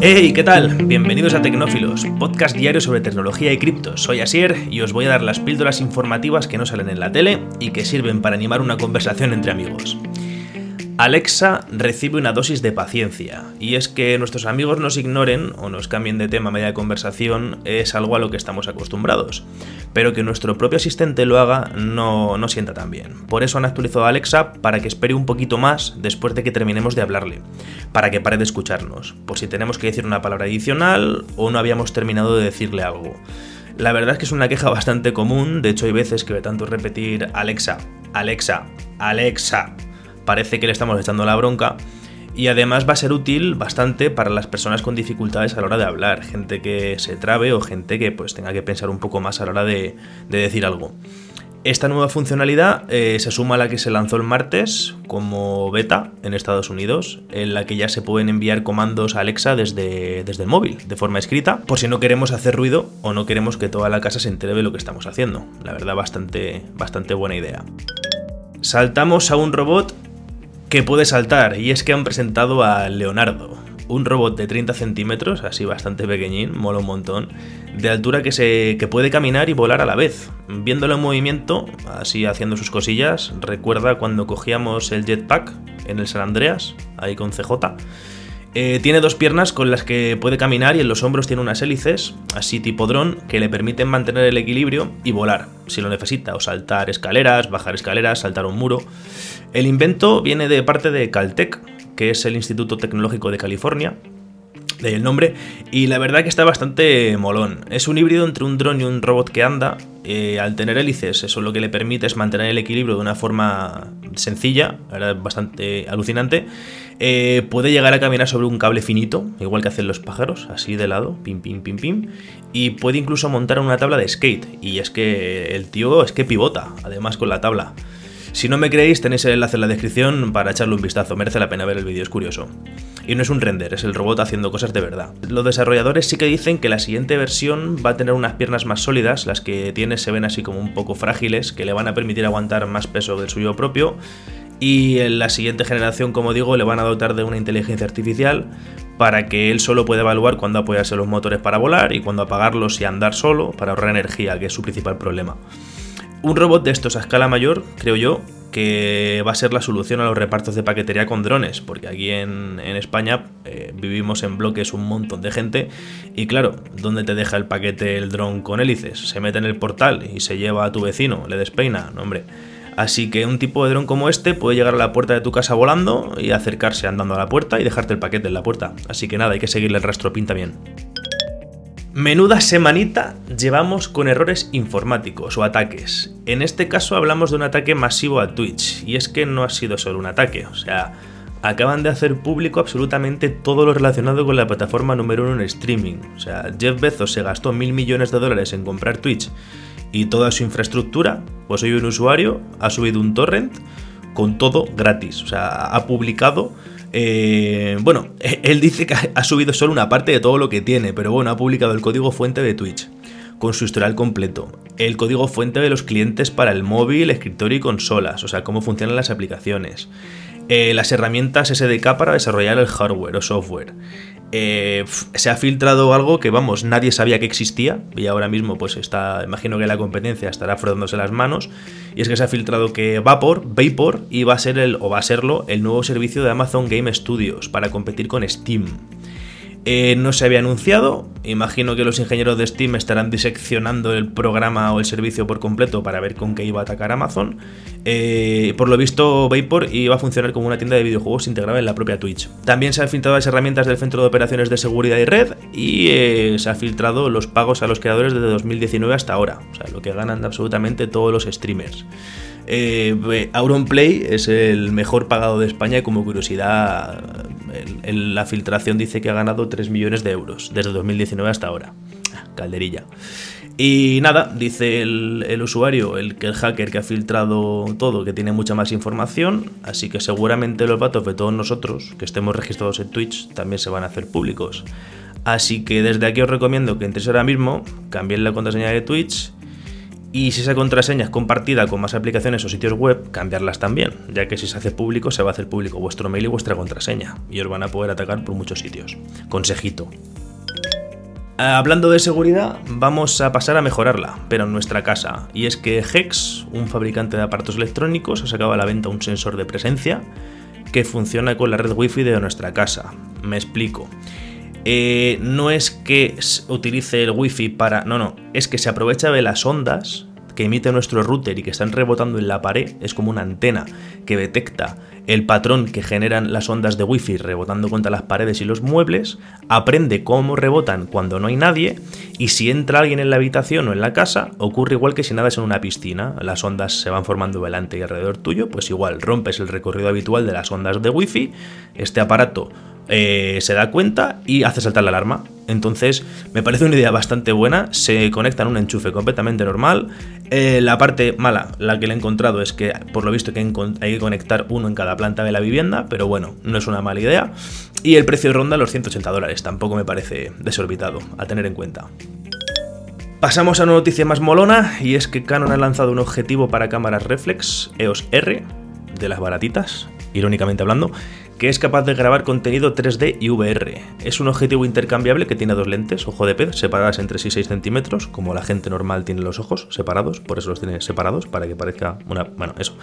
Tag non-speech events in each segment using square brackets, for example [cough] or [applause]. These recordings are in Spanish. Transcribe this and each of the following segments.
Hey, ¿qué tal? Bienvenidos a Tecnófilos, podcast diario sobre tecnología y criptos. Soy Asier y os voy a dar las píldoras informativas que no salen en la tele y que sirven para animar una conversación entre amigos. Alexa recibe una dosis de paciencia, y es que nuestros amigos nos ignoren o nos cambien de tema a media conversación es algo a lo que estamos acostumbrados, pero que nuestro propio asistente lo haga no, no sienta tan bien. Por eso han actualizado a Alexa para que espere un poquito más después de que terminemos de hablarle, para que pare de escucharnos, por si tenemos que decir una palabra adicional o no habíamos terminado de decirle algo. La verdad es que es una queja bastante común, de hecho hay veces que de tanto repetir Alexa, Alexa, Alexa, parece que le estamos echando la bronca. Y además va a ser útil bastante para las personas con dificultades a la hora de hablar, gente que se trabe o gente que pues tenga que pensar un poco más a la hora de, decir algo. Esta nueva funcionalidad eh, se suma a la que se lanzó el martes como beta en Estados Unidos, en la que ya se pueden enviar comandos a Alexa desde, desde el móvil, de forma escrita, por si no queremos hacer ruido o no queremos que toda la casa se entere de lo que estamos haciendo. La verdad, bastante, bastante buena idea. Saltamos a un robot que puede saltar, y es que han presentado a Leonardo, un robot de 30 centímetros, así bastante pequeñín, mola un montón, de altura que, se, que puede caminar y volar a la vez. Viéndolo en movimiento, así haciendo sus cosillas, recuerda cuando cogíamos el jetpack en el San Andreas, ahí con CJ. Eh, tiene dos piernas con las que puede caminar y en los hombros tiene unas hélices, así tipo dron, que le permiten mantener el equilibrio y volar, si lo necesita, o saltar escaleras, bajar escaleras, saltar un muro. El invento viene de parte de Caltech, que es el Instituto Tecnológico de California, de el nombre, y la verdad que está bastante molón. Es un híbrido entre un dron y un robot que anda. Eh, al tener hélices, eso lo que le permite es mantener el equilibrio de una forma sencilla, bastante alucinante. Eh, puede llegar a caminar sobre un cable finito, igual que hacen los pájaros, así de lado, pim, pim, pim, pim. Y puede incluso montar una tabla de skate. Y es que el tío es que pivota, además con la tabla. Si no me creéis, tenéis el enlace en la descripción para echarle un vistazo, merece la pena ver el vídeo, es curioso. Y no es un render, es el robot haciendo cosas de verdad. Los desarrolladores sí que dicen que la siguiente versión va a tener unas piernas más sólidas, las que tiene se ven así como un poco frágiles, que le van a permitir aguantar más peso del suyo propio. Y en la siguiente generación, como digo, le van a dotar de una inteligencia artificial para que él solo pueda evaluar cuándo apoyarse los motores para volar y cuándo apagarlos y andar solo para ahorrar energía, que es su principal problema. Un robot de estos a escala mayor, creo yo, que va a ser la solución a los repartos de paquetería con drones, porque aquí en, España eh, vivimos en bloques un montón de gente y claro, ¿dónde te deja el paquete el dron con hélices? Se mete en el portal y se lleva a tu vecino, le despeina, no hombre. Así que un tipo de dron como este puede llegar a la puerta de tu casa volando y acercarse andando a la puerta y dejarte el paquete en la puerta. Así que nada, hay que seguirle el rastro pinta bien. Menuda semanita llevamos con errores informáticos o ataques. En este caso hablamos de un ataque masivo a Twitch, y es que no ha sido solo un ataque, o sea, acaban de hacer público absolutamente todo lo relacionado con la plataforma número uno en streaming. O sea, Jeff Bezos se gastó mil millones de dólares en comprar Twitch y toda su infraestructura, pues hoy un usuario ha subido un torrent con todo gratis, o sea, ha publicado eh, bueno, [laughs] él dice que ha subido solo una parte de todo lo que tiene, pero bueno, ha publicado el código fuente de Twitch con su historial completo, el código fuente de los clientes para el móvil, escritorio y consolas, o sea, cómo funcionan las aplicaciones, eh, las herramientas SDK para desarrollar el hardware o software, eh, se ha filtrado algo que, vamos, nadie sabía que existía y ahora mismo pues está, imagino que la competencia estará frotándose las manos y es que se ha filtrado que Vapor, Vapor iba a ser el, o va a serlo, el nuevo servicio de Amazon Game Studios para competir con Steam. Eh, no se había anunciado, imagino que los ingenieros de Steam estarán diseccionando el programa o el servicio por completo para ver con qué iba a atacar Amazon. Eh, por lo visto, Vapor iba a funcionar como una tienda de videojuegos integrada en la propia Twitch. También se han filtrado las herramientas del Centro de Operaciones de Seguridad y Red y eh, se han filtrado los pagos a los creadores desde 2019 hasta ahora, o sea, lo que ganan absolutamente todos los streamers. Eh, Auronplay es el mejor pagado de España y como curiosidad, la filtración dice que ha ganado 3 millones de euros desde 2019 hasta ahora. Calderilla. Y nada, dice el, usuario, el el hacker que ha filtrado todo, que tiene mucha más información, así que seguramente los datos de todos nosotros que estemos registrados en Twitch también se van a hacer públicos. Así que desde aquí os recomiendo que entréis ahora mismo, cambien la contraseña de Twitch Y si esa contraseña es compartida con más aplicaciones o sitios web, cambiarlas también, ya que si se hace público se va a hacer público vuestro mail y vuestra contraseña, y os van a poder atacar por muchos sitios. Consejito. Hablando de seguridad, vamos a pasar a mejorarla, pero en nuestra casa. Y es que Hex, un fabricante de aparatos electrónicos, ha sacado a la venta un sensor de presencia que funciona con la red wifi de nuestra casa. Me explico. Eh, no es que utilice el wifi para... No, no, es que se aprovecha de las ondas que emite nuestro router y que están rebotando en la pared, es como una antena que detecta el patrón que generan las ondas de wifi rebotando contra las paredes y los muebles, aprende cómo rebotan cuando no hay nadie y si entra alguien en la habitación o en la casa, ocurre igual que si nada es en una piscina, las ondas se van formando delante y alrededor tuyo, pues igual rompes el recorrido habitual de las ondas de wifi, este aparato eh, se da cuenta y hace saltar la alarma. Entonces, me parece una idea bastante buena. Se conecta en un enchufe completamente normal. Eh, la parte mala, la que le he encontrado, es que por lo visto hay que conectar uno en cada planta de la vivienda, pero bueno, no es una mala idea. Y el precio ronda los 180 dólares, tampoco me parece desorbitado, a tener en cuenta. Pasamos a una noticia más molona, y es que Canon ha lanzado un objetivo para cámaras reflex EOS R, de las baratitas, irónicamente hablando, que es capaz de grabar contenido 3D y VR. Es un objetivo intercambiable que tiene dos lentes, ojo de pez, separadas entre sí 6 centímetros, como la gente normal tiene los ojos separados, por eso los tiene separados, para que parezca una... Bueno, eso.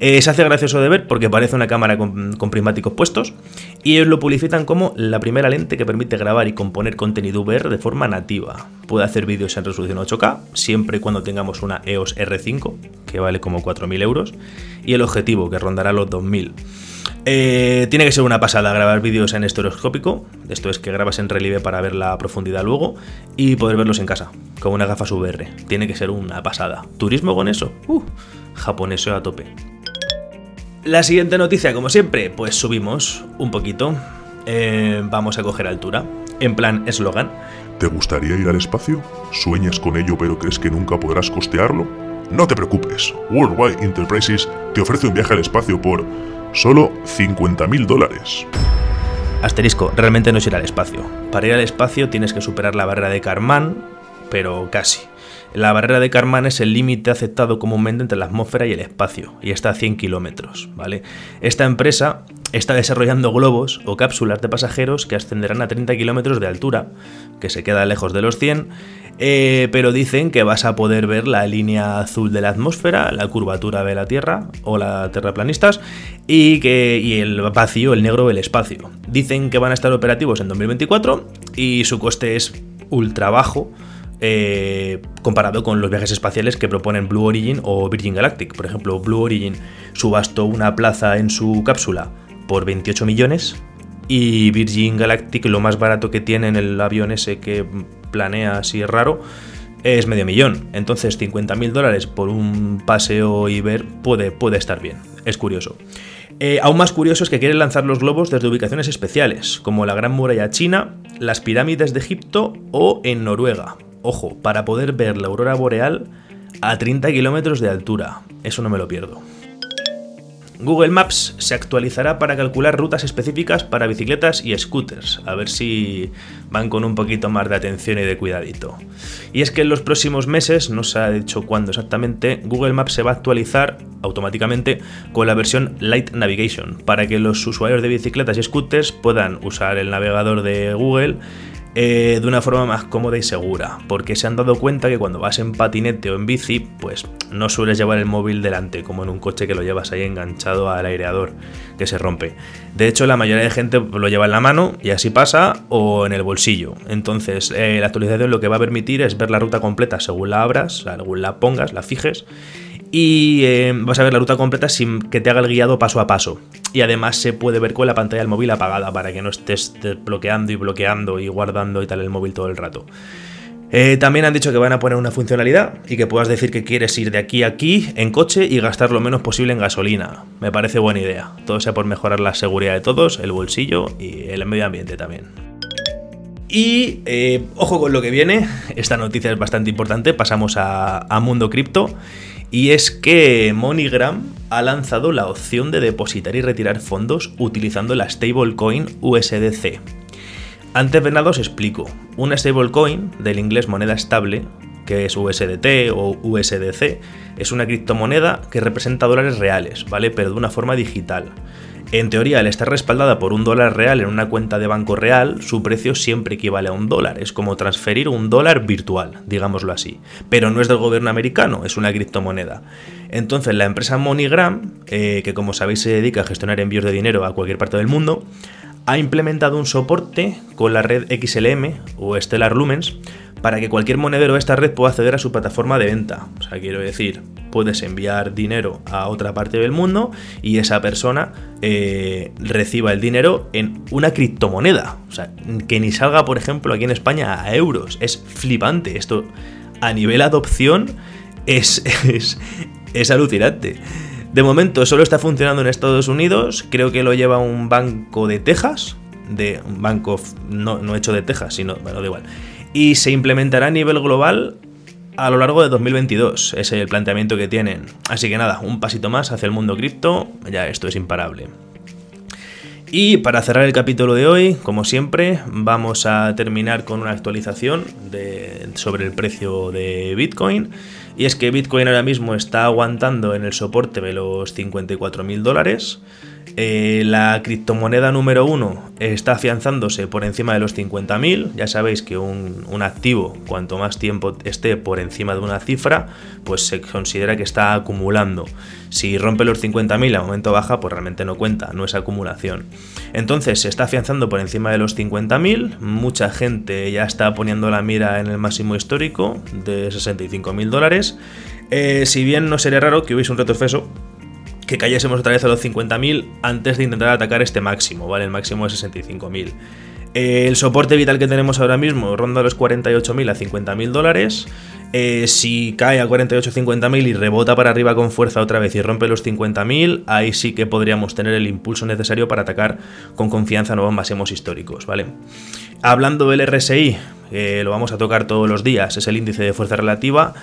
Eh, se hace gracioso de ver porque parece una cámara con, prismáticos puestos y ellos lo publicitan como la primera lente que permite grabar y componer contenido VR de forma nativa. Puede hacer vídeos en resolución 8K, siempre y cuando tengamos una EOS R5, que vale como 4.000 euros, y el objetivo, que rondará los 2.000. Eh, tiene que ser una pasada grabar vídeos en estereoscópico, esto es que grabas en relieve para ver la profundidad luego y poder verlos en casa, con una gafas VR. Tiene que ser una pasada. ¿Turismo con eso? Uh, japoneseo a tope. La siguiente noticia, como siempre, pues subimos un poquito. Eh, vamos a coger altura. En plan eslogan. ¿Te gustaría ir al espacio? ¿Sueñas con ello pero crees que nunca podrás costearlo? No te preocupes, Worldwide Enterprises te ofrece un viaje al espacio por solo 50.000 dólares. Asterisco, realmente no es ir al espacio. Para ir al espacio tienes que superar la barrera de Karman, pero casi. La barrera de Karman es el límite aceptado comúnmente entre la atmósfera y el espacio, y está a 100 kilómetros, ¿vale? Esta empresa está desarrollando globos o cápsulas de pasajeros que ascenderán a 30 kilómetros de altura, que se queda lejos de los 100, eh, pero dicen que vas a poder ver la línea azul de la atmósfera, la curvatura de la Tierra o la terraplanistas y, que, y el vacío, el negro del espacio. Dicen que van a estar operativos en 2024 y su coste es ultra bajo. Eh, comparado con los viajes espaciales que proponen Blue Origin o Virgin Galactic. Por ejemplo, Blue Origin subastó una plaza en su cápsula por 28 millones y Virgin Galactic lo más barato que tiene en el avión ese que planea así raro es medio millón. Entonces 50 mil dólares por un paseo y ver puede, puede estar bien. Es curioso. Eh, aún más curioso es que quieren lanzar los globos desde ubicaciones especiales, como la Gran Muralla China, las pirámides de Egipto o en Noruega. Ojo, para poder ver la aurora boreal a 30 kilómetros de altura. Eso no me lo pierdo. Google Maps se actualizará para calcular rutas específicas para bicicletas y scooters, a ver si van con un poquito más de atención y de cuidadito. Y es que en los próximos meses, no se ha dicho cuándo exactamente, Google Maps se va a actualizar automáticamente con la versión Light Navigation, para que los usuarios de bicicletas y scooters puedan usar el navegador de Google eh, de una forma más cómoda y segura, porque se han dado cuenta que cuando vas en patinete o en bici, pues no sueles llevar el móvil delante, como en un coche que lo llevas ahí enganchado al aireador, que se rompe. De hecho, la mayoría de gente lo lleva en la mano y así pasa, o en el bolsillo. Entonces, eh, la actualización lo que va a permitir es ver la ruta completa según la abras, según la pongas, la fijes, y eh, vas a ver la ruta completa sin que te haga el guiado paso a paso. Y además se puede ver con la pantalla del móvil apagada para que no estés desbloqueando y bloqueando y guardando y tal el móvil todo el rato. Eh, también han dicho que van a poner una funcionalidad y que puedas decir que quieres ir de aquí a aquí en coche y gastar lo menos posible en gasolina. Me parece buena idea. Todo sea por mejorar la seguridad de todos, el bolsillo y el medio ambiente también. Y eh, ojo con lo que viene, esta noticia es bastante importante, pasamos a, a Mundo Cripto y es que MoneyGram ha lanzado la opción de depositar y retirar fondos utilizando la stablecoin USDC. Antes de nada os explico. Una stablecoin, del inglés moneda estable, que es USDT o USDC, es una criptomoneda que representa dólares reales, ¿vale? Pero de una forma digital. En teoría, al estar respaldada por un dólar real en una cuenta de banco real, su precio siempre equivale a un dólar. Es como transferir un dólar virtual, digámoslo así. Pero no es del gobierno americano, es una criptomoneda. Entonces, la empresa MoneyGram, eh, que como sabéis se dedica a gestionar envíos de dinero a cualquier parte del mundo, ha implementado un soporte con la red XLM o Stellar Lumens para que cualquier monedero de esta red pueda acceder a su plataforma de venta. O sea, quiero decir, puedes enviar dinero a otra parte del mundo y esa persona eh, reciba el dinero en una criptomoneda. O sea, que ni salga, por ejemplo, aquí en España a euros. Es flipante. Esto a nivel adopción es, [laughs] es, es alucinante. De momento solo está funcionando en Estados Unidos, creo que lo lleva un banco de Texas, de un banco no, no hecho de Texas, sino, bueno, da igual y se implementará a nivel global a lo largo de 2022. Ese es el planteamiento que tienen. Así que nada, un pasito más hacia el mundo cripto, ya esto es imparable. Y para cerrar el capítulo de hoy, como siempre, vamos a terminar con una actualización sobre el precio de Bitcoin. Y es que Bitcoin ahora mismo está aguantando en el soporte de los 54.000 dólares. Eh, la criptomoneda número uno está afianzándose por encima de los 50.000. Ya sabéis que un, activo, cuanto más tiempo esté por encima de una cifra, pues se considera que está acumulando. Si rompe los 50.000 a momento baja, pues realmente no cuenta, no es acumulación. Entonces se está afianzando por encima de los 50.000. Mucha gente ya está poniendo la mira en el máximo histórico de 65.000 dólares. Eh, si bien no sería raro que hubiese un retroceso que cayésemos otra vez a los 50.000 antes de intentar atacar este máximo, ¿vale? El máximo es 65.000. Eh, el soporte vital que tenemos ahora mismo ronda los 48.000 a 50.000 dólares. Eh, si cae a 48 50.000 y rebota para arriba con fuerza otra vez y rompe los 50.000, ahí sí que podríamos tener el impulso necesario para atacar con confianza nuevos máximos históricos, ¿vale? Hablando del RSI, lo vamos a tocar todos los días, es el índice de fuerza relativa.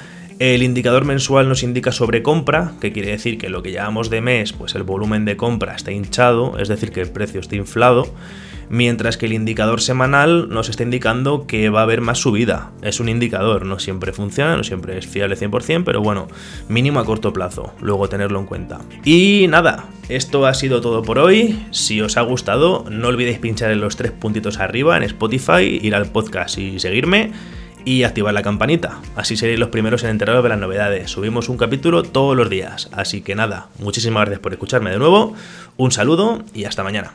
El indicador mensual nos indica sobre compra, que quiere decir que lo que llamamos de mes, pues el volumen de compra está hinchado, es decir, que el precio está inflado, mientras que el indicador semanal nos está indicando que va a haber más subida. Es un indicador, no siempre funciona, no siempre es fiable 100%, pero bueno, mínimo a corto plazo, luego tenerlo en cuenta. Y nada, esto ha sido todo por hoy. Si os ha gustado, no olvidéis pinchar en los tres puntitos arriba en Spotify, ir al podcast y seguirme y activar la campanita. Así seréis los primeros en enteraros de las novedades. Subimos un capítulo todos los días. Así que nada, muchísimas gracias por escucharme de nuevo. Un saludo y hasta mañana.